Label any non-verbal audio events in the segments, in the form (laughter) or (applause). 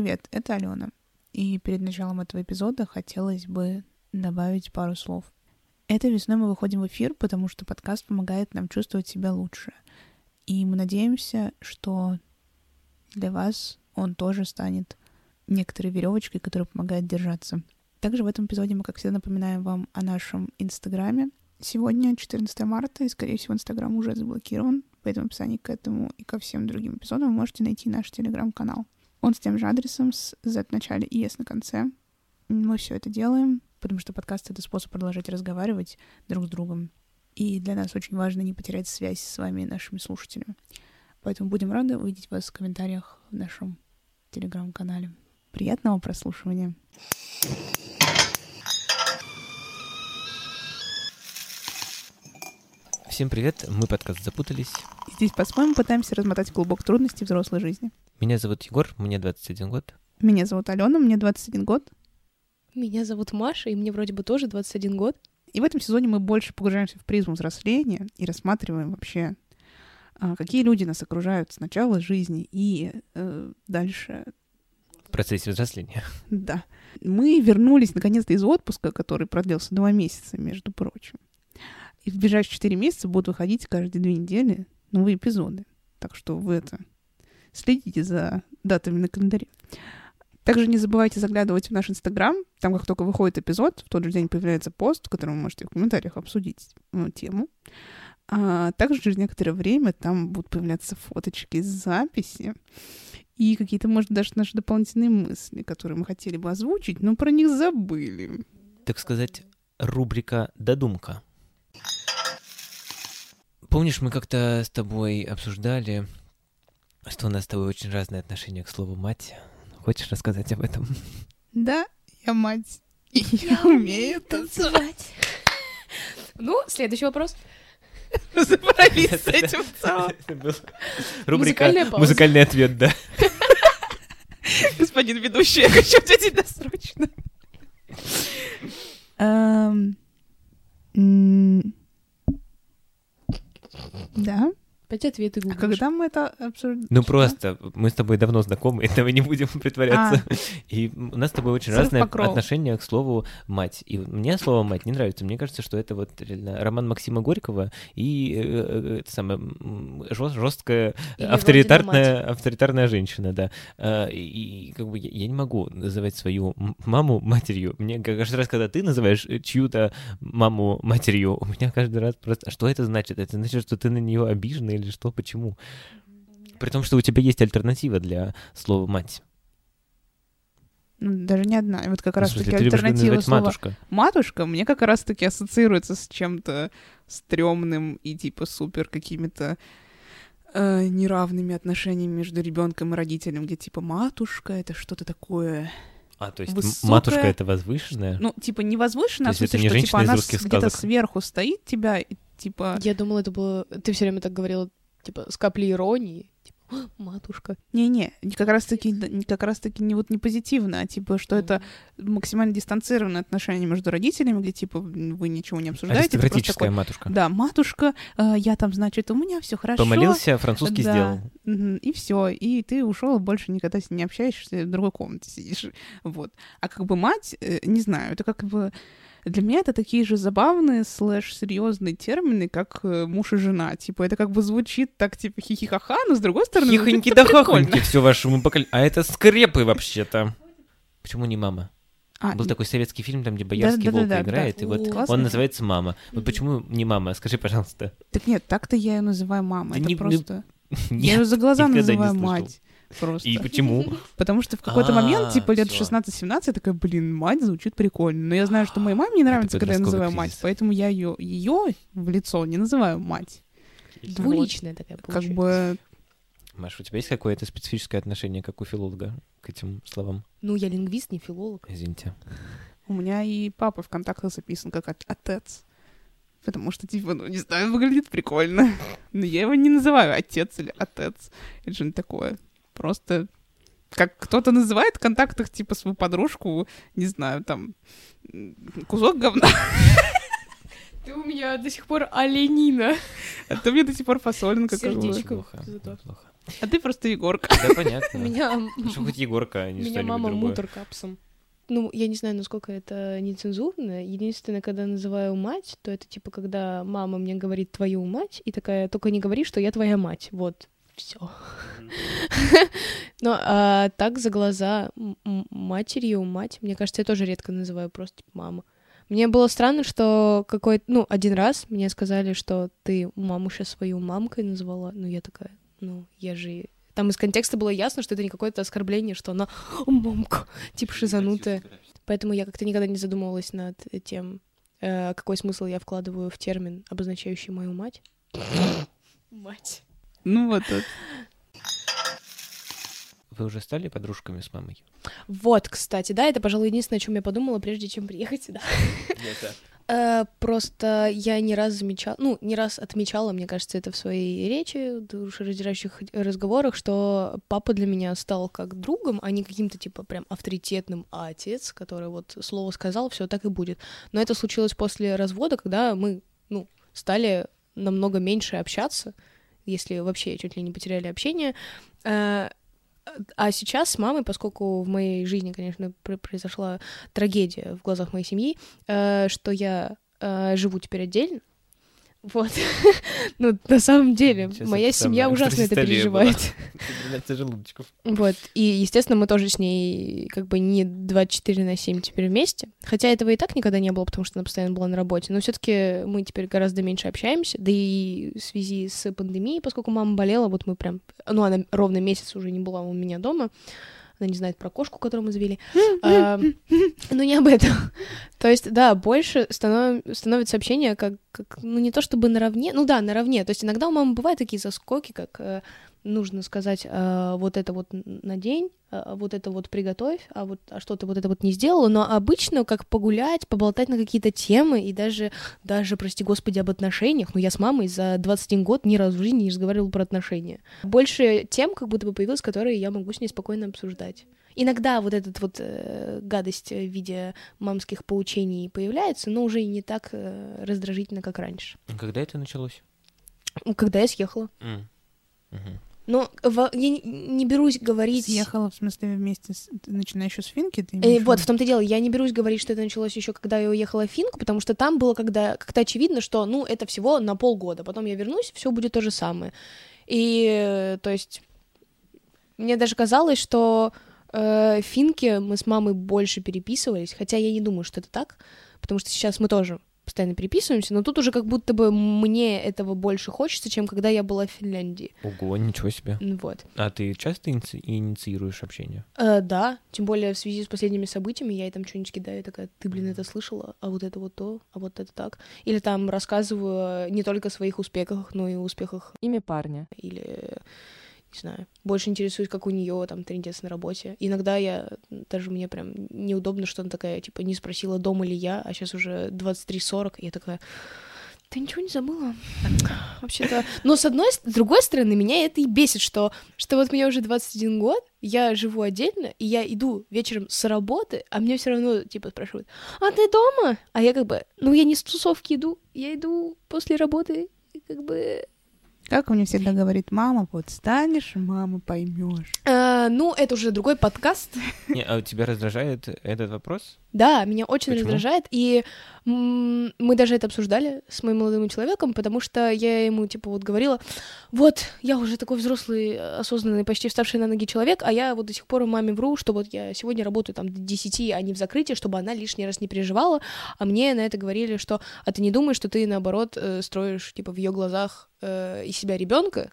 Привет, это Алена. И перед началом этого эпизода хотелось бы добавить пару слов. Этой весной мы выходим в эфир, потому что подкаст помогает нам чувствовать себя лучше. И мы надеемся, что для вас он тоже станет некоторой веревочкой, которая помогает держаться. Также в этом эпизоде мы, как всегда, напоминаем вам о нашем Инстаграме. Сегодня 14 марта, и, скорее всего, Инстаграм уже заблокирован, поэтому в описании к этому и ко всем другим эпизодам вы можете найти наш Телеграм-канал. Он с тем же адресом, с Z в начале и S на конце. Мы все это делаем, потому что подкаст — это способ продолжать разговаривать друг с другом. И для нас очень важно не потерять связь с вами и нашими слушателями. Поэтому будем рады увидеть вас в комментариях в нашем телеграм-канале. Приятного прослушивания. Всем привет, мы подкаст «Запутались». Здесь по-своему пытаемся размотать клубок трудностей взрослой жизни. Меня зовут Егор, мне 21 год. Меня зовут Алена, мне 21 год. Меня зовут Маша, и мне вроде бы тоже 21 год. И в этом сезоне мы больше погружаемся в призму взросления и рассматриваем вообще, а, какие люди нас окружают с начала жизни и э, дальше. В процессе взросления. Да. Мы вернулись наконец-то из отпуска, который продлился два месяца, между прочим. И в ближайшие четыре месяца будут выходить каждые две недели новые эпизоды. Так что вы это следите за датами на календаре. Также не забывайте заглядывать в наш Инстаграм. Там, как только выходит эпизод, в тот же день появляется пост, в котором вы можете в комментариях обсудить ну, тему. А также через некоторое время там будут появляться фоточки, записи и какие-то, может, даже наши дополнительные мысли, которые мы хотели бы озвучить, но про них забыли. Так сказать, рубрика «Додумка». Помнишь, мы как-то с тобой обсуждали, что у нас с тобой очень разное отношение к слову «мать». Хочешь рассказать об этом? Да, я мать. И я, умею танцевать. (laughs) Ну, следующий вопрос. (laughs) Разобрались с этим в целом. Рубрика. «Музыкальный ответ», да. (laughs) Господин ведущий, я хочу ответить досрочно. Да? Опять ответы А гуглишь. когда мы это обсуждали? Ну просто, мы с тобой давно знакомы, этого не будем (laughs) притворяться. И у нас с тобой очень Срыв разное покрова. отношение к слову «мать». И мне слово «мать» не нравится. Мне кажется, что это вот реально роман Максима Горького и э, э, это самое м, жёст- жесткая Или авторитарная, авторитарная женщина, да. А, И, и как бы я, я не могу называть свою маму матерью. Мне каждый раз, когда ты называешь э, чью-то маму матерью, у меня каждый раз просто... А что это значит? Это значит, что ты на нее обижена или что? Почему? При том, что у тебя есть альтернатива для слова «мать». Ну, даже не одна. И вот как В раз смысле, таки ты любишь альтернатива слова матушка. матушка мне как раз таки ассоциируется с чем-то стрёмным и типа супер какими-то э, неравными отношениями между ребенком и родителем, где типа матушка это что-то такое, А, то есть Высокая- матушка — это возвышенная? ну типа не возвышенное, То а в есть это смысле, не что женщина типа из она где-то сказок? сверху стоит тебя и типа Я думала, это было... Ты все время так говорила, типа, с каплей иронии. Типа, «А, матушка. не-не, как раз таки как раз таки не вот не позитивно, а типа что это максимально дистанцированное отношение между родителями, где типа вы ничего не обсуждаете, это просто Аристократическая такой, матушка. да, матушка, э, я там, значит, у меня все хорошо. Помолился, французский Да. сделал. И все, и ты ушел, больше никогда с ней не общаешься, в другой комнате сидишь. Вот. А как бы мать, э, не знаю, это как бы для меня это такие же забавные слэш серьезные термины, как э, муж и жена. Типа это как бы звучит так типа хихихаха, но с другой стороны Хихоньки да хахоньки все вашему поколению. А это скрепы вообще-то. Почему не мама? А, Был такой советский фильм, там, где боярский волк Да-да-да-да, играет, да. и вот Классный он называется «Мама». Вот почему не «Мама»? Скажи, пожалуйста. Так нет, так-то я ее называю мама. Да это не- не- просто. (laughs) я Нет. ее за глаза называю мать. Просто. И почему? Потому что в какой-то А, момент, типа лет всё. 16-17, я такая, блин, мать звучит прикольно. Но я знаю, что моей маме не нравится, когда я называю мать, поэтому я ее, ее в лицо не называю мать. Двуличная такая Как бы, Маш, у тебя есть какое-то специфическое отношение, как у филолога, к этим словам? Ну, я лингвист, не филолог. Извините. у меня и папа в контактах записан как от- отец. Потому что, типа, ну, не знаю, выглядит прикольно. Но я его не называю отец или отец. Или что-нибудь такое. Просто как кто-то называет в контактах, типа, свою подружку, не знаю, там, кусок говна. Ты у меня до сих пор оленина. А то мне до сих пор фасолинка. Сердечко. Плохо, плохо. А ты просто Егорка. Да, понятно. (laughs) Меня, Что хоть Егорка, а не меня мама мутор капсом. Ну, я не знаю, насколько это нецензурно. Единственное, когда называю мать, то это типа, когда мама мне говорит твою мать, и такая, только не говори, что я твоя мать. Вот, все. (laughs) Ну, а так за глаза матерью, мать, мне кажется, я тоже редко называю просто типа, мама. Мне было странно, что какой-то, ну, один раз мне сказали, что ты маму сейчас свою мамкой назвала. Ну, я такая, ну, я же... Там из контекста было ясно, что это не какое-то оскорбление, что она «О, (laughs) мамка, типа шизанутая. Поэтому я как-то никогда не задумывалась над тем, э, какой смысл я вкладываю в термин, обозначающий мою мать. Мать. Ну вот, вот. Вы уже стали подружками с мамой? Вот, кстати, да, это, пожалуй, единственное, о чем я подумала, прежде чем приехать сюда. Э, Просто я не раз замечала, ну, не раз отмечала, мне кажется, это в своей речи, душераздирающих разговорах, что папа для меня стал как другом, а не каким-то, типа, прям авторитетным а отец, который вот слово сказал, все так и будет. Но это случилось после развода, когда мы, ну, стали намного меньше общаться, если вообще чуть ли не потеряли общение. Э, А сейчас с мамой, поскольку в моей жизни, конечно, пр- произошла трагедия в глазах моей семьи, э, что я э, живу теперь отдельно. Вот. (laughs) ну, на самом деле, Сейчас моя семья самое ужасно это переживает. (laughs) Вот. И, естественно, мы тоже с ней как бы не 24 на 7 теперь вместе. Хотя этого и так никогда не было, потому что она постоянно была на работе. Но все таки мы теперь гораздо меньше общаемся. Да и в связи с пандемией, поскольку мама болела, вот мы прям... Ну, она ровно месяц уже не была у меня дома. Она не знает про кошку, которую мы завели. (laughs) А, Ну, не об этом. (laughs) То есть, да, больше станов- становится общение как, как, ну, не то чтобы наравне, ну да, наравне. То есть иногда у мамы бывают такие заскоки, как э, нужно сказать, а, вот это вот надень, а, вот это вот приготовь, а вот а что ты вот это вот не сделала, но обычно как погулять, поболтать на какие-то темы и даже, даже, прости господи, об отношениях, ну я с мамой за 21 год ни разу в жизни не разговаривала про отношения. Больше тем как будто бы появилось, которые я могу с ней спокойно обсуждать. Иногда вот эта вот э, гадость в виде мамских поучений появляется, но уже и не так э, раздражительно, как раньше. Когда это началось? Когда я съехала. М. Мгм. Но во- я не, не берусь говорить... Съехала, в смысле, вместе с... Ты начинаешь еще с Финки? Ты Э, в вот, в том-то дело, я не берусь говорить, что это началось еще, когда я уехала в Финку, потому что там было когда как-то очевидно, что, ну, это всего на полгода, потом я вернусь, все будет то же самое. И, то есть, мне даже казалось, что э, в Финке мы с мамой больше переписывались, хотя я не думаю, что это так, потому что сейчас мы тоже постоянно переписываемся, но тут уже как будто бы мне этого больше хочется, чем когда я была в Финляндии. Ого, ничего себе. Вот. А ты часто иници- инициируешь общение? Э, да, тем более в связи с последними событиями я ей там что-нибудь кидаю, такая, ты, блин, это слышала, а вот это вот то, а вот это так. Или там рассказываю не только о своих успехах, но и о успехах, Имя парня. или, не знаю, больше интересуюсь, как у нее там трендец на работе. Иногда я, даже мне прям неудобно, что она такая, типа, не спросила, дома ли я, а сейчас уже 23.40, и я такая, ты ничего не забыла? Вообще-то... Но с одной, с другой стороны, меня это и бесит, что, что вот мне уже 21 год, я живу отдельно, и я иду вечером с работы, а мне все равно, типа, спрашивают, а ты дома? А я как бы, ну, я не с тусовки иду, я иду после работы, и как бы... Как мне всегда говорит мама, вот станешь, мама, поймешь. А, ну, это уже другой подкаст. (laughs) Не, а тебя раздражает этот вопрос? Да, меня очень Почему? раздражает, и мы даже это обсуждали с моим молодым человеком, потому что я ему, типа, вот говорила, вот, я уже такой взрослый, осознанный, почти вставший на ноги человек, а я вот до сих пор маме вру, что вот я сегодня работаю там до 10, а не в закрытии, чтобы она лишний раз не переживала, а мне на это говорили, что, а ты не думаешь, что ты, наоборот, э, строишь, типа, в ее глазах э, из себя ребенка,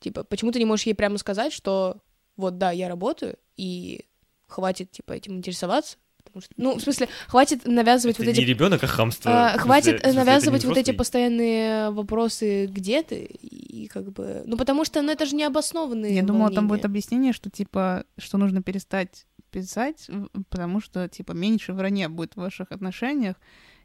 типа, почему ты не можешь ей прямо сказать, что вот, да, я работаю, и хватит, типа, этим интересоваться, потому что, ну, в смысле, хватит навязывать вот эти... ребенок, а хамство. А, хватит э, навязывать вот эти постоянные вопросы, где ты, и как бы... Ну, потому что, ну, это же необоснованные Я думала, там будет волнения. объяснение, что типа, что нужно перестать писать, потому что типа меньше вранья будет в ваших отношениях.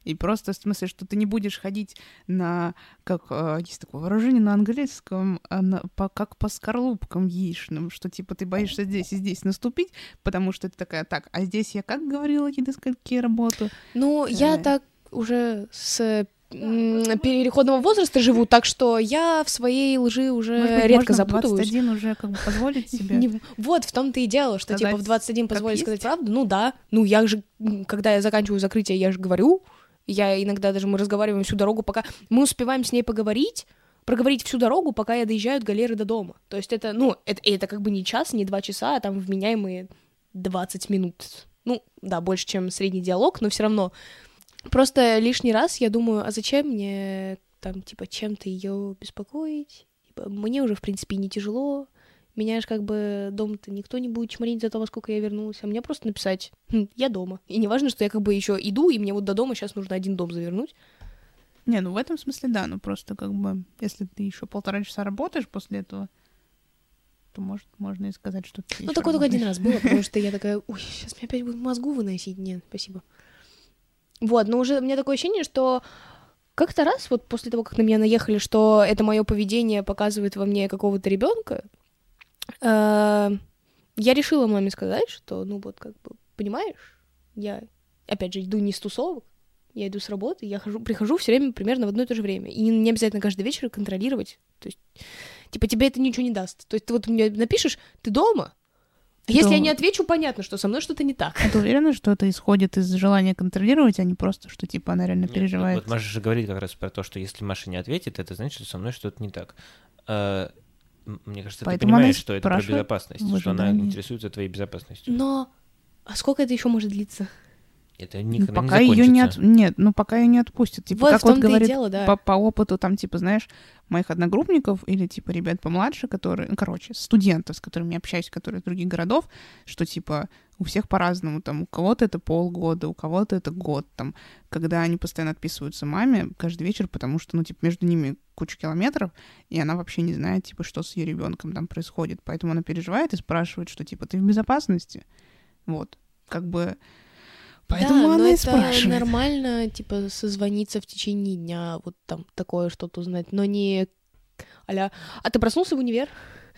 И просто в смысле, что ты не будешь ходить на, как э, есть такое выражение на английском, а на- по- как по скорлупкам яичным, что типа ты боишься здесь и здесь наступить, потому что ты такая, так, а здесь я как говорила, и до скольки работаю? Ну, я Э. так уже с переходного возраста живу, так что я в своей лжи уже Может быть, редко можно запутываюсь. 21 уже как бы позволить (laughs) себе. Не- вот в том-то и дело, что типа в Сказать, 21 как позволить есть? сказать правду. Ну да, ну я же, когда я заканчиваю закрытие, я же говорю. Я иногда даже мы разговариваем всю дорогу, пока мы успеваем с ней поговорить, проговорить всю дорогу, пока я доезжаю от галеры до дома. То есть это, ну, это, это как бы не час, не два часа, а там вменяемые 20 минут. Ну, да, больше, чем средний диалог, но все равно. Просто лишний раз я думаю, а зачем мне там, типа, чем-то ее беспокоить? Типа, мне уже, в принципе, не тяжело. Меня же как бы дома-то никто не будет чморить за то, во сколько я вернулась. А мне просто написать, «Хм, я дома. И не важно, что я как бы еще иду, и мне вот до дома сейчас нужно один дом завернуть. Не, ну в этом смысле да, ну просто как бы, если ты еще полтора часа работаешь после этого, то может можно и сказать, что ты Ну, такое только один раз было, потому что я (laughs) такая, ой, сейчас мне опять будут мозгу выносить. Нет, спасибо. Вот, но уже у меня такое ощущение, что как-то раз, вот после того, как на меня наехали, что это мое поведение показывает во мне какого-то ребенка, я решила маме сказать, что, ну вот, как бы, понимаешь, я, опять же, иду не с тусовок, я иду с работы, я хожу, прихожу все время примерно в одно и то же время. И не обязательно каждый вечер контролировать. То есть, типа, тебе это ничего не даст. То есть ты вот мне напишешь, ты дома, а если я не отвечу, понятно, что со мной что-то не так. А ты уверена, что это исходит из желания контролировать, а не просто, что типа она реально Нет, переживает? Вот Маша же говорит как раз про то, что если Маша не ответит, это значит, что со мной что-то не так. Мне кажется, Поэтому ты понимаешь, что это про безопасность, что она интересуется твоей безопасностью. Но а сколько это еще может длиться? Это Ну, никогда пока не ее не от... закончится. Нет, ну пока ее не отпустят. Типа, вот как вот говорит и дело, да. по, по опыту там, типа, знаешь, моих одногруппников или, типа, ребят помладше, которые, ну, короче, студентов, с которыми я общаюсь, которые из других городов, что, типа, у всех по-разному, там, у кого-то это полгода, у кого-то это год, там, когда они постоянно отписываются маме каждый вечер, потому что, ну, типа, между ними куча километров, и она вообще не знает, типа, что с ее ребенком там происходит, поэтому она переживает и спрашивает, что, типа, ты в безопасности? Вот, как бы... Поэтому да, она но и это спрашивает. нормально, типа, созвониться в течение дня, вот там такое что-то узнать, но не аля, а ты проснулся в универ?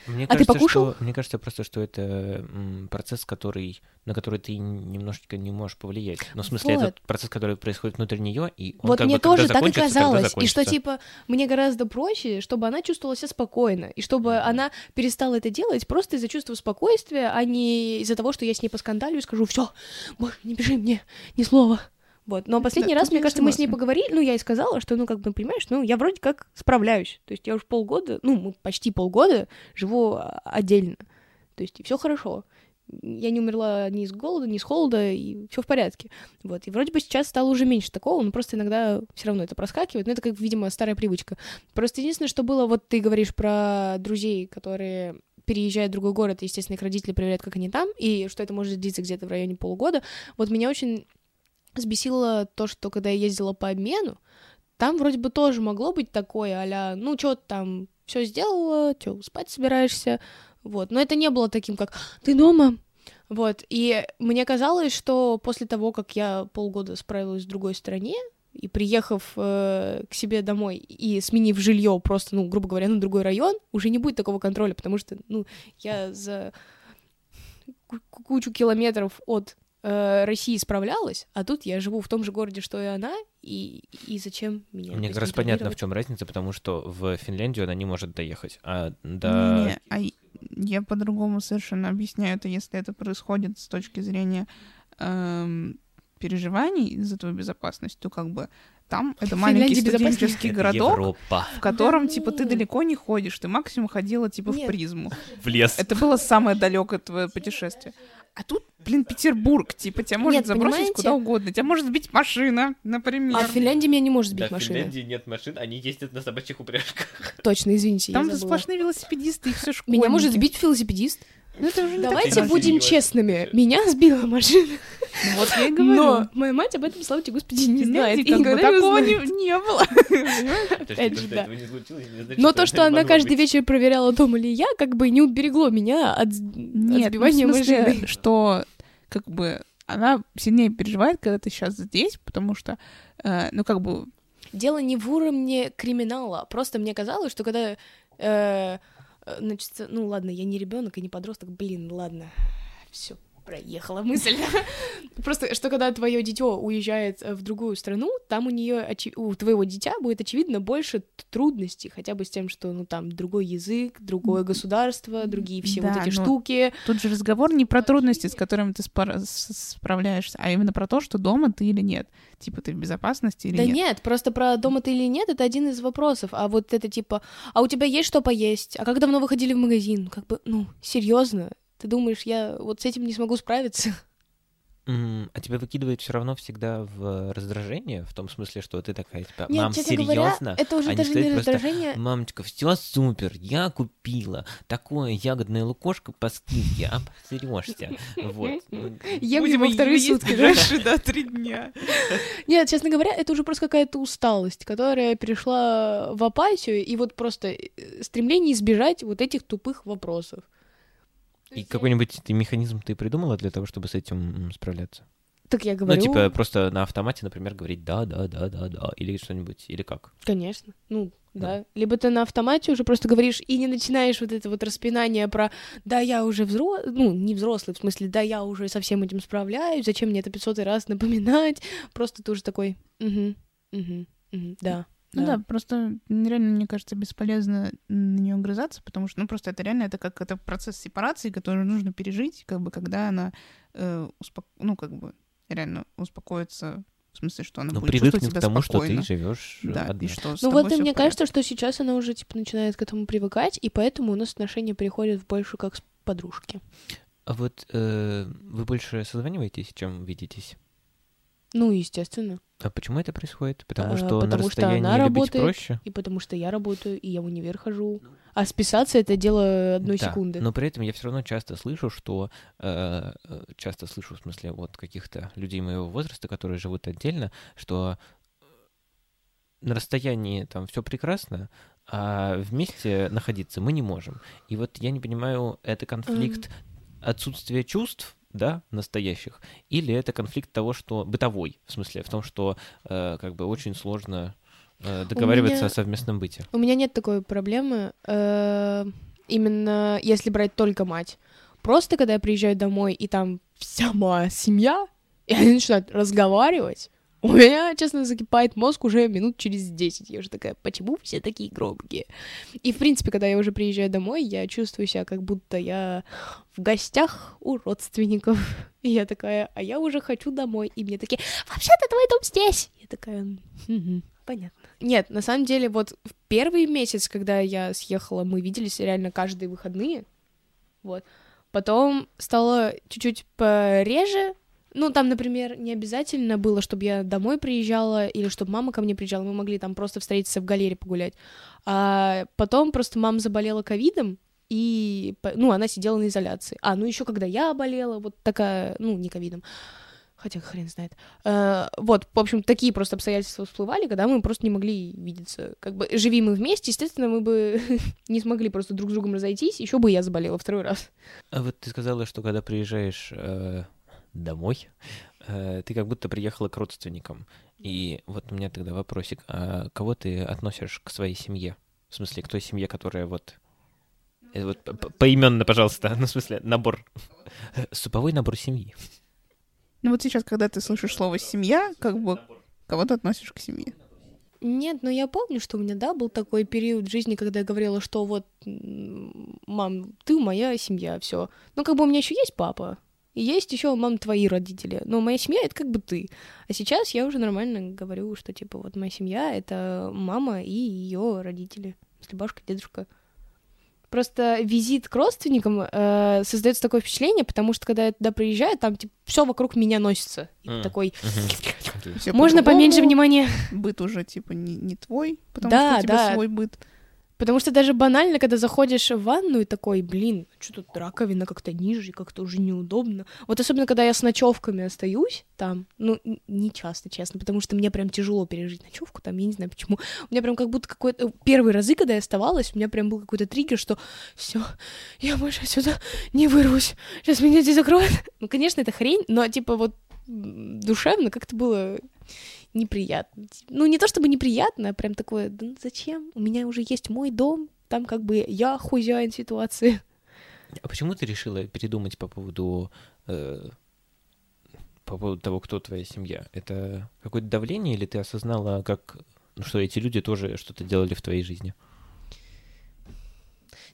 Мне А ты кажется, покушал? Что, мне кажется просто, что это процесс, который, на который ты немножечко не можешь повлиять. Ну, в смысле, Вот. это процесс, который происходит внутри нее, и он вот как мне бы, тоже так и казалось. И что, типа, мне гораздо проще, чтобы она чувствовала себя спокойно. И чтобы она перестала это делать просто из-за чувства спокойствия, а не из-за того, что я с ней поскандалю и скажу, все, не пиши мне ни слова. Вот. Но последний Да, раз, мне кажется, мы с ней согласна. поговорили, ну, я и сказала, что, ну, как бы, понимаешь, ну, я вроде как справляюсь. То есть я уже полгода, ну, мы почти полгода живу а, отдельно. То есть все хорошо. Я не умерла ни с голода, ни с холода, и все в порядке. Вот. И вроде бы сейчас стало уже меньше такого, но просто иногда все равно это проскакивает. Но это, как, видимо, старая привычка. Просто единственное, что было, вот ты говоришь про друзей, которые переезжают в другой город, и, естественно, их родители проверяют, как они там, и что это может длиться где-то в районе полугода. Вот меня очень сбесило то, что когда я ездила по обмену, там вроде бы тоже могло быть такое, а ну, что ты там все сделала, что, спать собираешься, вот. Но это не было таким, как «ты дома?», вот. И мне казалось, что после того, как я полгода справилась в другой стране, и приехав э, к себе домой и сменив жилье просто, ну, грубо говоря, на другой район, уже не будет такого контроля, потому что, ну, я за ку- кучу километров от э, России справлялась, а тут я живу в том же городе, что и она, и, и зачем меня Мне как раз понятно, в чем разница, потому что в Финляндию она не может доехать, а до... Не, а я по-другому совершенно объясняю это, если это происходит с точки зрения эм, переживаний за твою безопасность, то как бы там это маленький Финляндия студенческий городок, Европа. в котором, Да типа, ты далеко не ходишь, ты максимум ходила, типа, в Нет. призму. В лес. Это было самое далекое твое путешествие. А тут, блин, Петербург, типа, тебя может Нет, забросить понимаете? куда угодно. Тебя может сбить машина, например. А в Финляндии меня не может Да, сбить в машина. Финляндии нет машин, они ездят на собачьих упряжках. Точно, извините, Там я же забыла. сплошные велосипедисты и все Меня может сбить велосипедист. Ну, это уже Давайте будем честными. Меня сбила машина. Ну, Вот я и говорю. Но моя мать об этом, слава тебе, господи, не знает. И никогда такого не, не было. Опять же, да. этого не случилось, не значит, Но то, что она каждый вечер проверяла, дома ли я, как бы не уберегло меня от, сбивания ну, смысле, машины. что как бы она сильнее переживает, когда ты сейчас здесь, потому что, э, ну, как бы, Дело не в уровне криминала. Просто мне казалось, что когда... э, значит, ну ладно, я не ребенок и не подросток, блин, ладно. Все, проехала мысль. (laughs) Просто, что когда твое дитё уезжает в другую страну, там у нее у твоего дитя будет очевидно больше трудностей, хотя бы с тем, что ну там другой язык, другое государство, другие все Да, вот эти но штуки. Тут же разговор не про трудности, с которыми ты справляешься, а именно про то, что дома ты или нет. Типа ты в безопасности или Да нет. нет, просто про дома ты или нет, это один из вопросов. А вот это типа, а у тебя есть что поесть? А как давно вы ходили в магазин? Как бы, ну, серьезно? Ты думаешь, я вот с этим не смогу справиться? (laughs) А тебя выкидывает все равно всегда в раздражение, в том смысле, что ты такая, типа, Нет, мам, говоря, серьезно? это уже Они даже не просто, раздражение. Мамочка, все супер, я купила такое ягодное лукошко по скидке, обсерешься. Вот. Ем его вторые сутки, да? дальше, да, три дня. (laughs) Нет, честно говоря, это уже просто какая-то усталость, которая перешла в апатию, и вот просто э, стремление избежать вот этих тупых вопросов. И какой-нибудь ты механизм ты придумала для того, чтобы с этим справляться? Так я говорю, Ну, типа, просто на автомате, например, говорить да, да, да, да, да, или что-нибудь, или как? конечно, ну, Да. да. Либо ты на автомате уже просто говоришь и не начинаешь вот это вот распинание про «да, я уже взрослый», ну, не взрослый, в смысле «да, я уже со всем этим справляюсь, зачем мне это 500 раз напоминать?» Просто ты уже такой «угу, угу, угу, да». Ну да, просто реально, мне кажется, бесполезно на нее грызаться, потому что, ну, просто это реально, это как это процесс сепарации, который нужно пережить, как бы, когда она, э, успоко- ну, как бы, реально успокоится, в смысле, что она Ну, будет чувствовать себя к тому, спокойно. что ты живешь Да, одна. и что Ну вот и мне порядке. кажется, что сейчас она уже типа начинает к этому привыкать, и поэтому у нас отношения переходят в больше как с подружки. А вот э, вы больше созваниваетесь, чем видитесь? Ну, естественно. А почему это происходит? Потому А, что на потому что расстоянии она любить работает, проще? И потому что я работаю, и я в универ хожу. А списаться это дело одной Да, секунды. Но при этом я все равно часто слышу, что э, э, часто слышу, в смысле, вот каких-то людей моего возраста, которые живут отдельно, что э, на расстоянии там все прекрасно, а вместе находиться мы не можем. И вот я не понимаю, это конфликт отсутствия чувств, да, настоящих, или это конфликт того, что бытовой, в смысле, в том, что э, как бы очень сложно э, договариваться меня- о совместном быте. У меня нет такой проблемы, э, именно если брать только мать. Просто когда я приезжаю домой, и там вся моя семья, и они начинают разговаривать, у меня, честно, закипает мозг уже минут через 10. Я уже такая, почему все такие громкие? И, в принципе, когда я уже приезжаю домой, я чувствую себя, как будто я в гостях у родственников. И я такая, а я уже хочу домой. И мне такие, вообще-то твой дом здесь. Я такая, «Мгм, понятно. Нет, на самом деле, вот в первый месяц, когда я съехала, мы виделись реально каждые выходные. Вот. Потом стало чуть-чуть пореже. Ну, там, например, не обязательно было, чтобы я домой приезжала или чтобы мама ко мне приезжала. Мы могли там просто встретиться в галерее погулять. А потом просто мама заболела ковидом, и, ну, она сидела на изоляции. А, ну, еще когда я болела, вот такая, ну, не ковидом, хотя хрен знает. Э, вот, в общем, такие просто обстоятельства всплывали, когда мы просто не могли видеться. Как бы живи мы вместе, естественно, мы бы (laughs) не смогли просто друг с другом разойтись, еще бы я заболела второй раз. А вот ты сказала, что когда приезжаешь э, домой, э, ты как будто приехала к родственникам. И вот у меня тогда вопросик, а кого ты относишь к своей семье? В смысле, к той семье, которая вот... э, вот п- п- поименно, пожалуйста, (laughs) ну, в смысле, набор. Суповой набор семьи. Ну вот сейчас, когда ты слышишь слово «семья», как бы кого ты относишь к семье? Нет, но я помню, что у меня, да, был такой период в жизни, когда я говорила, что вот, мам, ты моя семья, все. Ну, как бы у меня еще есть папа, и есть еще, мам, твои родители. Но моя семья это как бы ты. А сейчас я уже нормально говорю, что типа вот моя семья это мама и ее родители. Если бабушка, дедушка. Просто визит к родственникам э, создается такое впечатление, потому что когда я туда приезжаю, там типа все вокруг меня носится. И М. такой. Всё можно по-другому, поменьше внимания. Быт уже, типа, не, не твой, потому Да, что у тебя да. свой быт. Потому что даже банально, когда заходишь в ванну и такой, блин, что тут раковина как-то ниже, как-то уже неудобно. Вот особенно, когда я с ночевками остаюсь там, ну, не часто, честно, потому что мне прям тяжело пережить ночевку там, я не знаю почему. У меня прям как будто какой-то... Первые разы, когда я оставалась, у меня прям был какой-то триггер, что все, я больше отсюда не вырвусь, сейчас меня здесь закроют. Ну, конечно, это хрень, но типа вот душевно как-то было неприятно. Ну, не то чтобы неприятно, а прям такое, да ну зачем? У меня уже есть мой дом, там как бы я хозяин ситуации. А почему ты решила передумать по поводу э, по поводу того, кто твоя семья? Это какое-то давление, или ты осознала, как, ну, что эти люди тоже что-то делали в твоей жизни?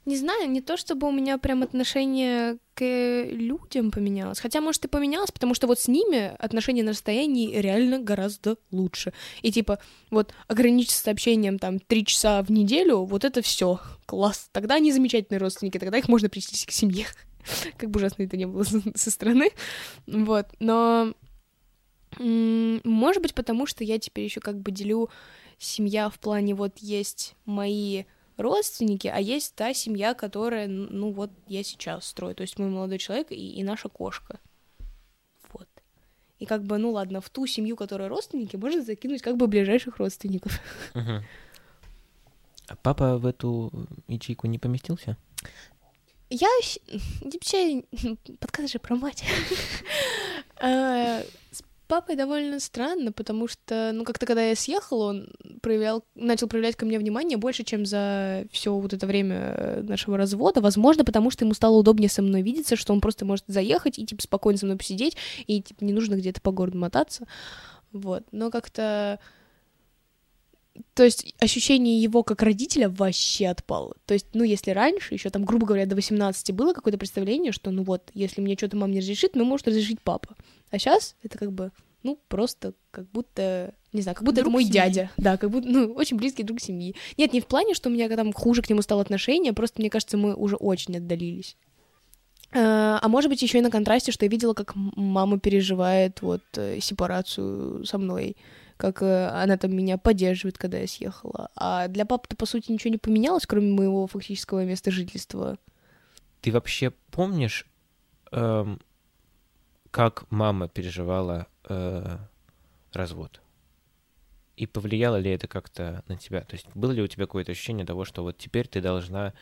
Не знаю, не то чтобы у меня прям отношение к людям поменялось. Хотя, может, и поменялось, потому что вот с ними отношения на расстоянии реально гораздо лучше. И типа, вот ограничиться сообщением там три часа в неделю, вот это все класс. Тогда они замечательные родственники, тогда их можно причислить к семье. (laughs) Как бы ужасно это не было (laughs) со стороны. Вот. Но может быть, потому что я теперь еще как бы делю семья в плане вот есть мои родственники, а есть та семья, которая, ну вот, я сейчас строю. То есть мой молодой человек и, и наша кошка. Вот. И как бы, ну ладно, в ту семью, которая родственники, можно закинуть как бы ближайших родственников. А папа в эту ячейку не поместился? Я вообще... (laughs) Подказ же про мать. (laughs) А, папой довольно странно, потому что, ну, как-то когда я съехала, он проявлял, начал проявлять ко мне внимание больше, чем за все вот это время э, нашего развода. Возможно, потому что ему стало удобнее со мной видеться, что он просто может заехать и, типа, спокойно со мной посидеть, и, типа, не нужно где-то по городу мотаться. Вот. Но как-то... То есть ощущение его как родителя вообще отпало. То есть, ну, если раньше, еще там, грубо говоря, до 18 было какое-то представление, что, ну вот, если мне что-то мама не разрешит, ну, может разрешить папа. А сейчас это как бы, ну, просто как будто, не знаю, как будто друг это мой семьи. дядя. Да, как будто, ну, очень близкий друг семьи. Нет, не в плане, что у меня там хуже к нему стало отношение, просто, мне кажется, мы уже очень отдалились. А, а может быть, еще и на контрасте, что я видела, как мама переживает вот э, сепарацию со мной, как э, она там меня поддерживает, когда я съехала. А для папы-то, по сути, ничего не поменялось, кроме моего фактического места жительства. Ты вообще помнишь, эм, как мама переживала э, развод? И повлияло ли это как-то на тебя? То есть было ли у тебя какое-то ощущение того, что вот теперь ты должна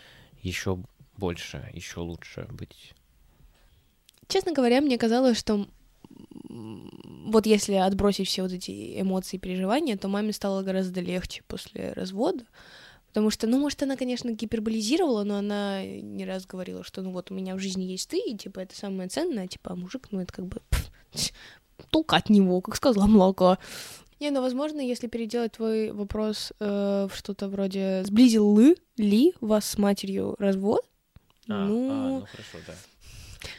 еще больше, еще лучше быть? Честно говоря, мне казалось, что вот если отбросить все вот эти эмоции и переживания, то маме стало гораздо легче после развода, Потому что, ну, может, она, конечно, гиперболизировала, но она не раз говорила, что, ну, вот у меня в жизни есть ты, и, типа, это самое ценное, типа, а мужик, ну, это как бы (laughs) толка от него, как сказала молоко. Не, ну, возможно, если переделать твой вопрос э, в что-то вроде «Сблизил ли, ли вас с матерью развод?» а, ну... А, ну, хорошо, да.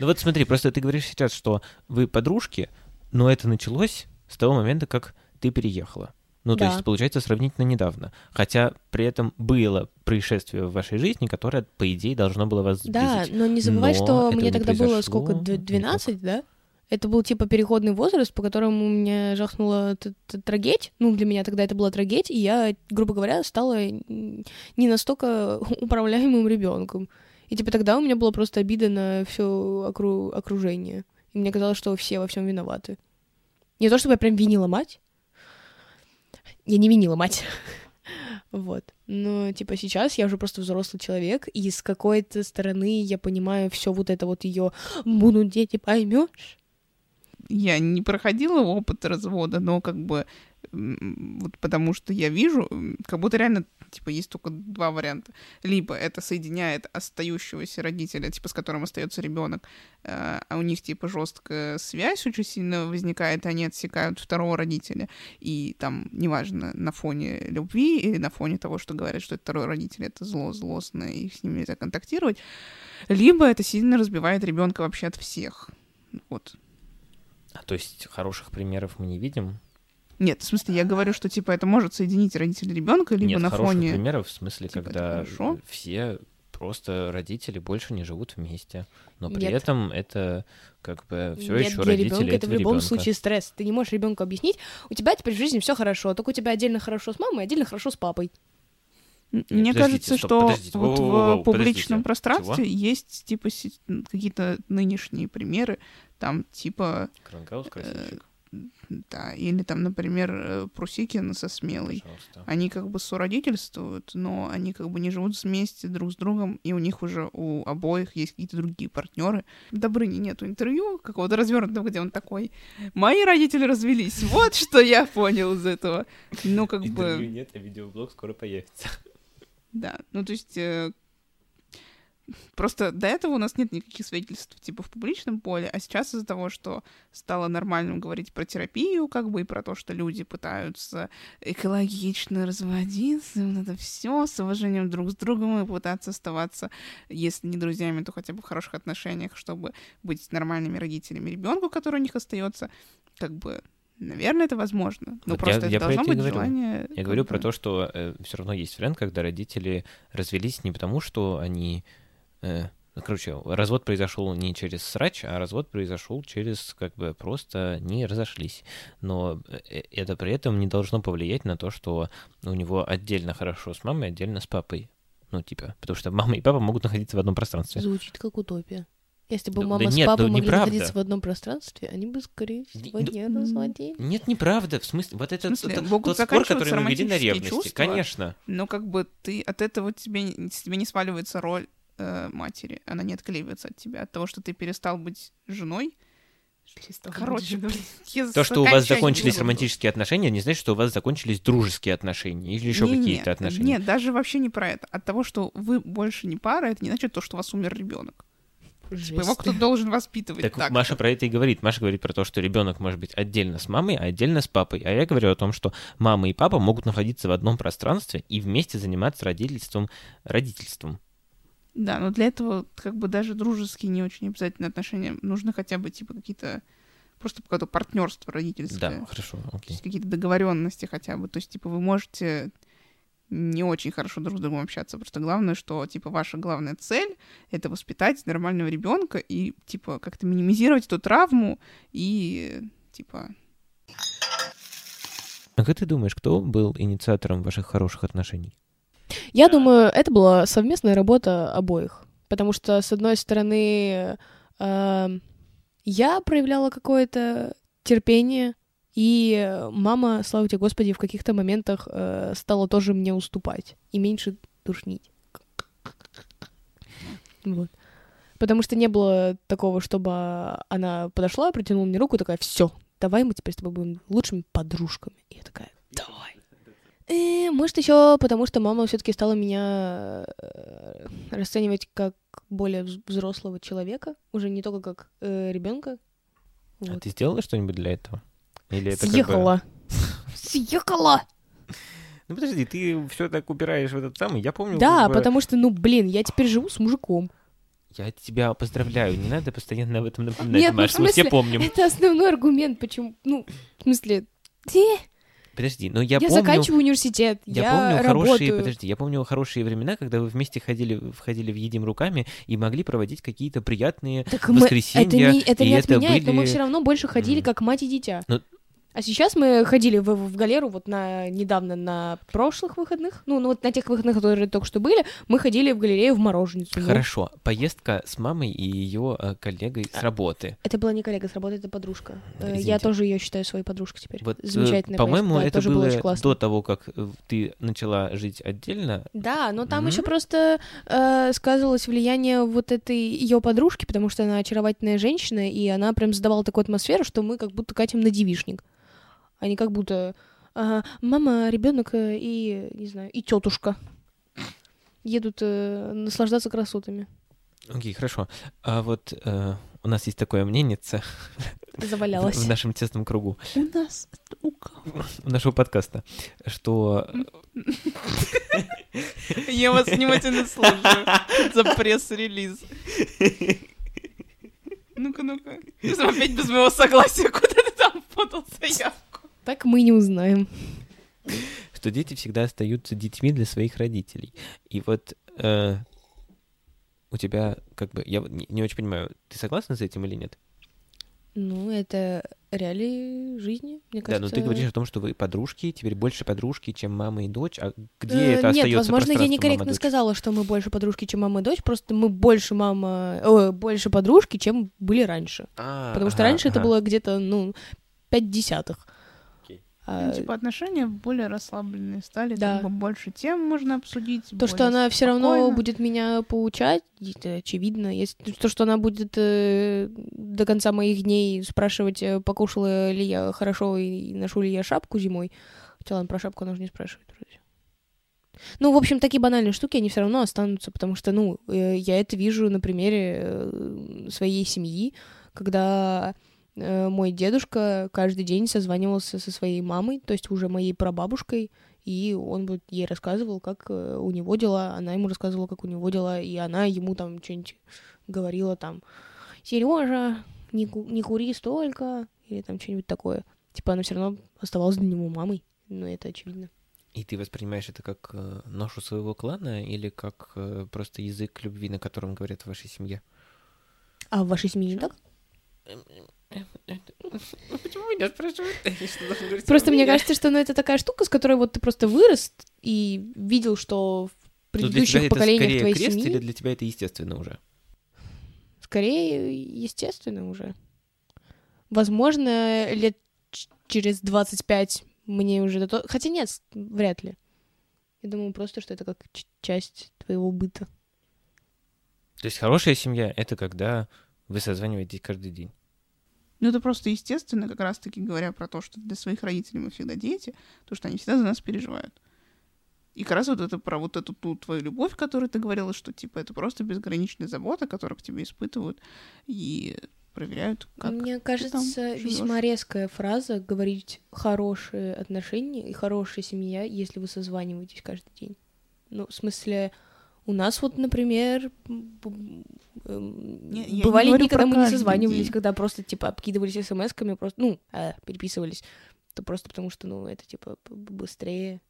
Ну вот смотри, просто ты говоришь сейчас, что вы подружки, но это началось с того момента, как ты переехала. Ну, да. то есть, получается, сравнительно недавно. Хотя при этом было происшествие в вашей жизни, которое, по идее, должно было вас сблизить. Да, но не забывай, но что мне тогда было сколько, 12, никак. да? Это был типа переходный возраст, по которому меня жахнула трагедия. Ну, для меня тогда это была трагедия, и я, грубо говоря, стала не настолько (laughs) управляемым ребенком. И типа тогда у меня была просто обида на все окру... окружение. И мне казалось, что все во всем виноваты. Не то, чтобы я прям винила мать, я не винила мать. (laughs) Вот. Но, типа, сейчас я уже просто взрослый человек, и с какой-то стороны я понимаю все вот это вот ее будут дети, поймешь? Я не проходила опыт развода, но как бы вот потому что я вижу, как будто реально, типа, есть только два варианта. Либо это соединяет остающегося родителя, типа, с которым остается ребенок, э, а у них, типа, жесткая связь очень сильно возникает, и они отсекают второго родителя. И там, неважно, на фоне любви или на фоне того, что говорят, что это второй родитель, это зло, злостно, и с ними нельзя контактировать. Либо это сильно разбивает ребенка вообще от всех. Вот. А то есть хороших примеров мы не видим? Нет, в смысле, я говорю, что типа это может соединить родителей ребенка, либо Нет, на фоне. примеров в смысле, типа, когда все просто родители больше не живут вместе, но при Нет. этом это как бы все еще для родители ребенка это в любом ребенка. случае стресс. Ты не можешь ребенку объяснить, у тебя теперь в жизни все хорошо, только у тебя отдельно хорошо с мамой, отдельно хорошо с папой. Мне кажется, стоп, что подождите, вот воу, воу, в публичном пространстве Чего? есть типа какие-то нынешние примеры, там типа. Крангаус, красивчик. Да, или там, например, э, Прусикин со Смелой. Пожалуйста. Они как бы сородительствуют, но они как бы не живут вместе друг с другом, и у них уже у обоих есть какие-то другие партнеры. Добрыни нету интервью какого-то развернутого, где он такой, мои родители развелись, вот что я понял из этого. Ну, как бы... нет, а видеоблог скоро появится. Да, ну то есть э, Просто до этого у нас нет никаких свидетельств типа в публичном поле, а сейчас из-за того, что стало нормальным говорить про терапию, как бы и про то, что люди пытаются экологично разводиться, вот это все с уважением друг с другом и пытаться оставаться, если не друзьями, то хотя бы в хороших отношениях, чтобы быть нормальными родителями ребенку, который у них остается, как бы Наверное, это возможно. Но Вот просто я- я это про должно это быть говорю. желание. Я говорю про то, что все равно есть вариант, когда родители развелись не потому, что они... э, ну, короче, развод произошел не через срач, а развод произошел через как бы просто не разошлись. Но э, это при этом не должно повлиять на то, что у него отдельно хорошо с мамой, отдельно с папой. Ну, типа, потому что мама и папа могут находиться в одном пространстве. Звучит как утопия. Если бы Ну, мама да с нет, папой ну, могли неправда. находиться в одном пространстве, они бы, скорее всего, Ну, не м, разводились. Нет, неправда. В смысле, вот это В смысле, тот, могут тот спор, который мы вели на ревности. чувства. Конечно. Но как бы ты от этого тебе, тебя не сваливается роль э, матери. Она не отклеивается от тебя. От того, что ты перестал быть женой. Короче, блин, (laughs) То, что у вас закончились романтические отношения, не значит, что у вас закончились дружеские отношения или еще какие-то отношения. Нет, даже вообще не про это. От того, что вы больше не пара, это не значит то, что у вас умер ребенок. Типа его кто-то должен воспитывать. Так, так Маша про это и говорит. Маша говорит про то, что ребенок может быть отдельно с мамой, а отдельно с папой. А я говорю о том, что мама и папа могут находиться в одном пространстве и вместе заниматься родительством, родительством. Да, но для этого как бы даже дружеские не очень обязательно отношения. Нужны хотя бы типа какие-то просто какое-то партнерство родительское. Да, хорошо, То окей. есть какие-то договоренности хотя бы. То есть, типа, вы можете не очень хорошо друг с другом общаться. Просто главное, что, типа, ваша главная цель — это воспитать нормального ребенка и, типа, как-то минимизировать эту травму и, типа... А как ты думаешь, кто был инициатором ваших хороших отношений? Я думаю, это была совместная работа обоих. Потому что, с одной стороны, э, я проявляла какое-то терпение, и мама, слава тебе Господи, в каких-то моментах э, стала тоже мне уступать и меньше душнить. Вот. Потому что не было такого, чтобы она подошла, протянула мне руку, такая, все, давай мы теперь с тобой будем лучшими подружками. И я такая, давай. Э, может, еще потому что мама все-таки стала меня э, расценивать как более вз- взрослого человека, уже не только как ребенка. А ты сделала что-нибудь для этого? Или это как бы- Съехала. (laughs) Съехала! Ну подожди, ты все так упираешь в этот самый. Я помню. Да, как бы- потому что, ну, блин, я теперь живу с мужиком. Я тебя поздравляю. Не надо постоянно об этом напоминать, Нет, ну, Мы все помним. Это основной аргумент, почему, ну, в смысле, э, Подожди, но я, я, помню. заканчиваю университет, Я, я, помню работаю. хорошие, подожди, я помню хорошие времена, когда вы вместе ходили, входили в едим руками и могли проводить какие-то приятные Так мы, воскресенья. это не, это и не это отменяет, но мы были- все равно больше ходили М. как мать и дитя. Ну- А сейчас мы ходили в, в галеру вот на недавно на прошлых выходных, ну, ну вот на тех выходных, которые только что были, мы ходили в галерею в мороженицу. Ну, Хорошо, поездка с мамой и ее коллегой А, с работы. Это была не коллега с работы, это подружка. Э, Я Извините. тоже ее считаю своей подружкой теперь. Вот, э, Замечательная по-моему, да, это было классно. до того, как э, ты начала жить отдельно. Да, но там Мгм. еще просто э, сказывалось влияние вот этой ее подружки, потому что она очаровательная женщина, и она прям создавала такую атмосферу, что мы как будто катим на девишник. А не как будто ага, мама, ребенок и, не знаю, и тетушка едут э, наслаждаться красотами. Окей, хорошо. А вот э, у нас есть такое мнение Завалялась. в нашем тесном кругу, У нас... У кого? у нашего подкаста, что Я вас внимательно слушаю за пресс-релиз. Ну-ка, ну-ка. Опять без моего согласия, куда ты там подал заявку? Так мы не узнаем. что дети всегда остаются детьми для своих родителей. И вот э, у тебя как бы я не, не очень понимаю, ты согласна с этим или нет? Ну, это реалии жизни, мне Да, кажется. но ты говоришь о том, что вы подружки, теперь больше подружки, чем мама и дочь. А где Э, это Нет, остается возможно, я некорректно сказала, что мы больше подружки, чем мама и дочь, просто мы больше мама, о, больше подружки, чем были раньше. А, Потому что ага, раньше это ага. было где-то, ну, пять десятых. А, Ну, типа отношения более расслабленные стали, Да. бы больше тем можно обсудить. то, что она все равно будет меня поучать, это очевидно. Если, то, что она будет э, до конца моих дней спрашивать, э, покушала ли я хорошо и ношу ли я шапку зимой. Хотя ладно, про шапку она уже не спрашивает вроде. Ну, в общем, такие банальные штуки, они все равно останутся, потому что, ну, э, я это вижу на примере э, своей семьи, когда мой дедушка каждый день созванивался со своей мамой, то есть уже моей прабабушкой, и он вот ей рассказывал, как у него дела, она ему рассказывала, как у него дела, и она ему там что-нибудь говорила там, Сережа, не, ку- не кури столько, или там что-нибудь такое. Типа она все равно оставалась для него мамой, но это очевидно. И ты воспринимаешь это как э, ношу своего клана или как э, просто язык любви, на котором говорят в вашей семье? А в вашей семье не так? Почему меня спрашивают? Просто мне кажется, что ну, это такая штука, с которой вот ты просто вырос и видел, что в Ну, предыдущих поколениях твоей крест семьи... или для тебя это естественно уже? Скорее, естественно, уже. Возможно, лет через 25 мне уже... дото- Хотя нет, вряд ли. Я думаю просто, что это как часть твоего быта. То есть хорошая семья — это когда вы созваниваетесь каждый день. Ну, это просто естественно, как раз-таки говоря про то, что для своих родителей мы всегда дети, то, что они всегда за нас переживают. И как раз вот это про вот эту ту твою любовь, которую ты говорила, что, типа, это просто безграничная забота, которую к тебе испытывают и проверяют, как Мне ты кажется, там весьма живёшь. резкая фраза говорить хорошие отношения и хорошая семья, если вы созваниваетесь каждый день. Ну, в смысле, у нас вот, например, эм, Не, я не бывали говорю дни, когда мы не созванивались, день. когда просто, типа, обкидывались смс-ками, просто, ну, э, переписывались. То просто потому что, ну, это, типа, быстрее.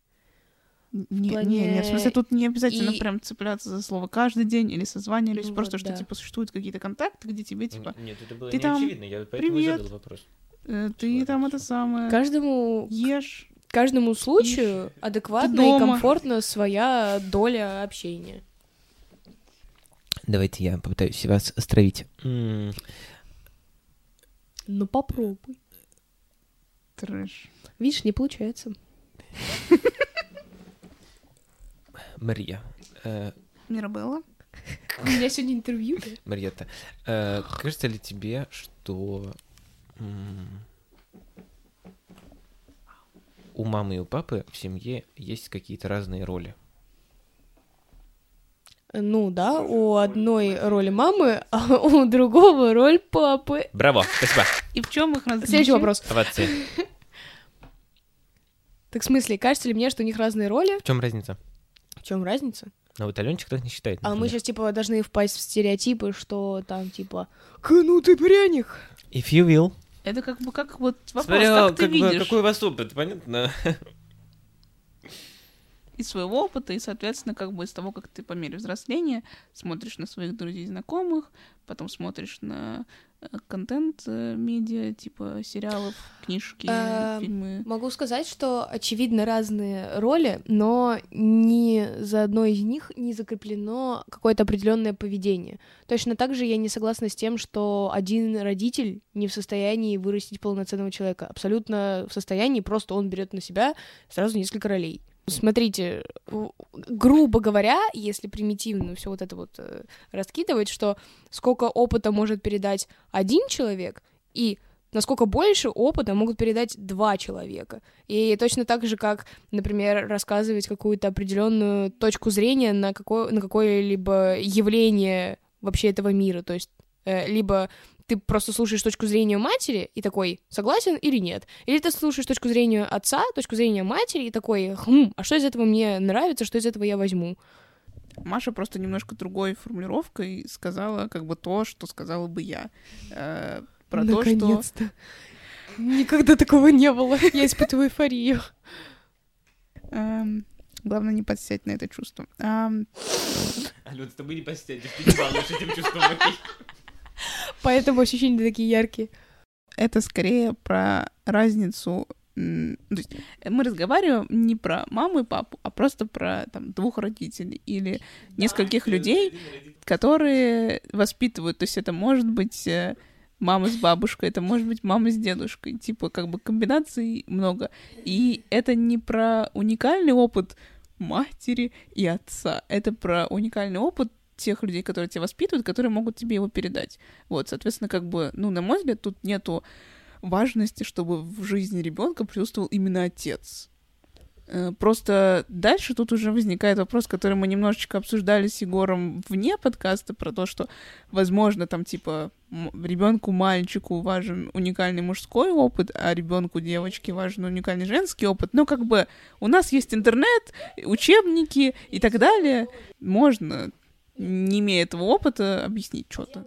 Не, плане не, нет, в смысле, тут не обязательно и- прям цепляться за слово каждый день или созванивались, Ну просто вот, что, да. типа, существуют какие-то контакты, где тебе, типа, Нет, это было ты там, неочевидно, я поэтому привет. задал вопрос. э, ты там это самое, Каждому, ешь. Каждому случаю адекватно и комфортно своя доля общения. Давайте я попытаюсь вас стравить. Ну, попробуй. Трэш. Видишь, не получается. Мария, э, Мирабелла? У меня сегодня интервью. Марьетта, э, кажется ли тебе, что у мамы и у папы в семье есть какие-то разные роли? Ну да, у одной роль мамы, а (laughs) у другого роль папы. Браво, спасибо. И в чем их различие? Следующий вопрос. Овации. (laughs) Так в смысле, кажется ли мне, что у них разные роли? В чем разница? В чем разница? А вот Аленчик так не считает. А мы например. сейчас типа должны впасть в стереотипы, что там типа «Кнут и пряник». If you will. Это как бы как вот вопрос, Смотря как ты как бы, видишь какой у вас опыт, понятно? (laughs) из своего опыта, и, соответственно, как бы из того, как ты по мере взросления смотришь на своих друзей и знакомых, потом смотришь на э, контент э, медиа, типа сериалов, книжки, Эм, фильмы. Могу сказать, что очевидно разные роли, но ни за одной из них не закреплено какое-то определенное поведение. Точно так же я не согласна с тем, что один родитель не в состоянии вырастить полноценного человека. Абсолютно в состоянии, просто он берет на себя сразу несколько ролей. Смотрите, грубо говоря, если примитивно все вот это вот э, раскидывать, что сколько опыта может передать один человек и насколько больше опыта могут передать два человека. И точно так же, как, например, рассказывать какую-то определенную точку зрения на, какое, на какое-либо явление вообще этого мира. То есть э, либо ты просто слушаешь точку зрения матери и такой, согласен или нет. Или ты слушаешь точку зрения отца, точку зрения матери и такой, хм, а что из этого мне нравится, что из этого я возьму. Маша просто немножко другой формулировкой сказала как бы то, что сказала бы я. Э, про то, что... Наконец-то. Никогда такого не было. Я испытываю эйфорию. эм, главное не подсядь на это чувство. Алён, с тобой не посидишь, ты не этим чувством, окей? Поэтому ощущения такие яркие. это скорее про разницу. то есть мы разговариваем не про маму и папу, а просто про там, двух родителей или нескольких людей, которые воспитывают. То есть это может быть э, мама с бабушкой, это может быть мама с дедушкой. Типа как бы комбинаций много. И это не про уникальный опыт матери и отца. Это про уникальный опыт тех людей, которые тебя воспитывают, которые могут тебе его передать. Вот, соответственно, как бы, ну, на мой взгляд, тут нету важности, чтобы в жизни ребенка присутствовал именно отец. Э, Просто дальше тут уже возникает вопрос, который мы немножечко обсуждали с Егором вне подкаста, про то, что, возможно, там, типа, ребенку мальчику важен уникальный мужской опыт, а ребенку девочке важен уникальный женский опыт. Но как бы у нас есть интернет, учебники и так далее. Можно, не имея этого опыта, объяснить что-то.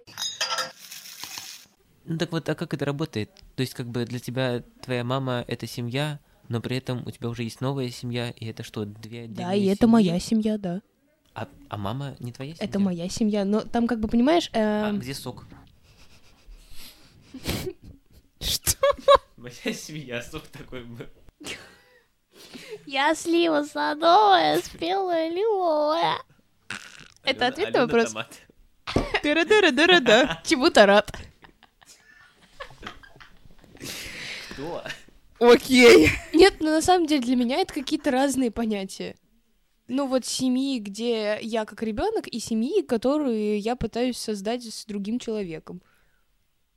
Ну так вот, а как это работает? То есть как бы для тебя твоя мама — это семья, но при этом у тебя уже есть новая семья, и это что, две отдельные Да, и это семьи? моя семья, да. А, а мама не твоя семья? Это моя семья. Но там, как бы, понимаешь, А эм, где сок? Что? Моя семья, сок такой был. Я слива садовая, спелая лиловая. Это ответ на вопрос? Дара-дара-дара-да. Чему-то рад. Кто? Окей. Нет, ну на самом деле для меня это какие-то разные понятия. Ну вот семьи, где я как ребенок, и семьи, которые я пытаюсь создать с другим человеком.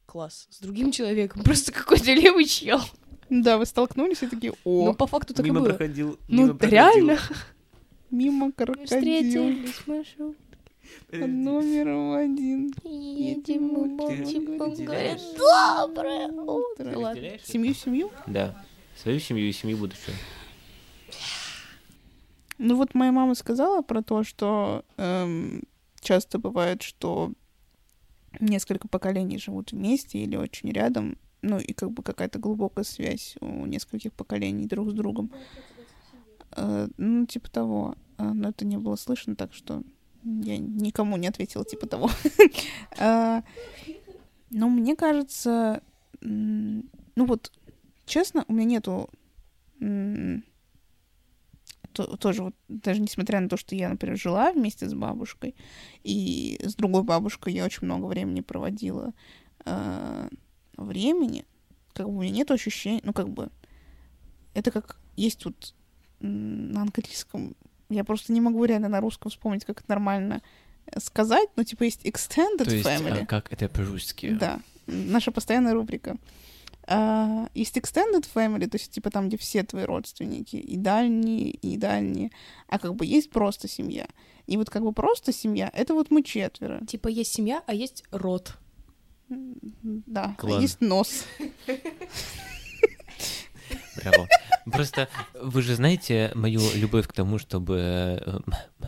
Класс, с другим человеком. (laughs) Просто какой-то левый чел. Да, вы столкнулись и такие, Ну, о, по факту так и Мимо было. проходил. Ну, мимо проходил. реально. Мимо Мы крокодил. Встретились, Машу. Под номером один. Едем мы молча, он говорит, доброе утро. Ладно. Семью в семью? Да. Свою семью и семью будущую. Ну вот моя мама сказала про то, что эм, часто бывает, что несколько поколений живут вместе или очень рядом, ну и как бы какая-то глубокая связь у нескольких поколений друг с другом. Э, ну, типа того. Э, Но это не было слышно, так что я никому не ответила типа того. Э, (laughs) Но мне кажется, ну вот, честно, у меня нету тоже вот, даже несмотря на то, что я, например, жила вместе с бабушкой, и с другой бабушкой я очень много времени проводила э, времени, как бы у меня нет ощущения, ну, как бы, это как есть м, на английском, я просто не могу реально на русском вспомнить, как это нормально э, сказать, но, типа, есть extended То есть, family. а как это по-русски? Да, наша постоянная рубрика. А, есть extended family, то есть типа там, где все твои родственники, и дальние, и дальние, а как бы есть просто семья. И вот как бы просто семья, это вот мы четверо. Типа есть семья, а есть род. Да, а Класс. есть нос. Браво. Просто вы же знаете мою любовь к тому, чтобы э,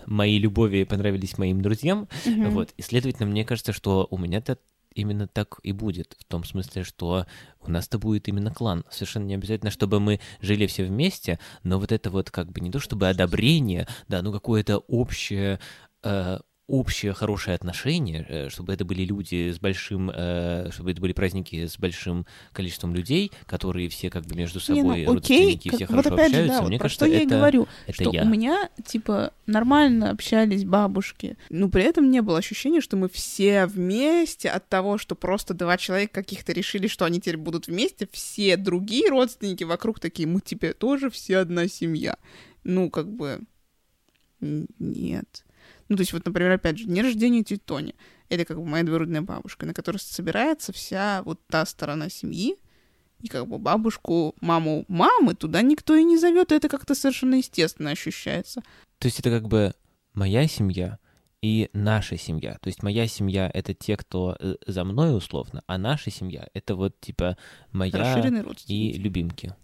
мои любови понравились моим друзьям. Мгм. Вот. И, следовательно, мне кажется, что у меня-то именно так и будет. В том смысле, что у нас-то будет именно клан. Совершенно не обязательно, чтобы мы жили все вместе, но вот это вот как бы не то чтобы одобрение, да, ну какое-то общее... э, общее хорошее отношение, э, чтобы это были люди с большим, э, чтобы это были праздники с большим количеством людей, которые все как бы между Не, ну, собой окей, родственники, как- все вот хорошо опять же, общаются. да, вот Мне про кажется, что я и говорю, это что я. у меня, типа, нормально общались бабушки, но при этом не было ощущения, что мы все вместе от того, что просто два человека каких-то решили, что они теперь будут вместе, все другие родственники вокруг такие, мы теперь тоже все одна семья. Ну, как бы, нет. Ну, то есть, вот, например, опять же, день рождения тети Тони. Это как бы моя двоюродная бабушка, на которой собирается вся вот та сторона семьи, и как бы бабушку, маму мамы туда никто и не зовет, и это как-то совершенно естественно ощущается. То есть это как бы моя семья и наша семья. То есть моя семья — это те, кто э, за мной условно, а наша семья — это вот типа моя и любимки.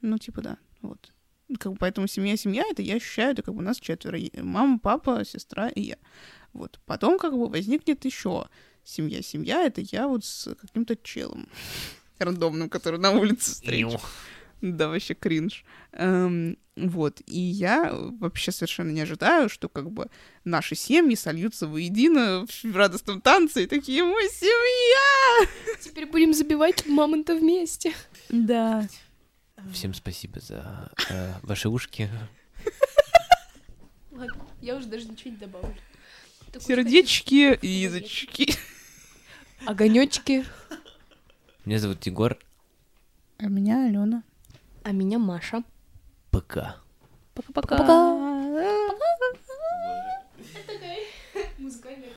Ну, типа, да, вот. Как бы поэтому семья-семья, это я ощущаю, это как бы нас четверо. Мама, папа, сестра и я. Вот. Потом как бы возникнет еще семья-семья, это я вот с каким-то челом (laughs) рандомным, который на улице встречу. Да, вообще кринж. Эм, вот. И я вообще совершенно не ожидаю, что как бы наши семьи сольются воедино в радостном танце и такие, мы семья! Теперь будем забивать мамонта вместе. Да. Всем спасибо за э, ваши ушки. Ладно, я уже даже ничего не добавлю. Сердечки и язычки. Огонечки. Меня зовут Егор. А меня Алена. А меня Маша. Пока. Пока-пока. Пока-пока.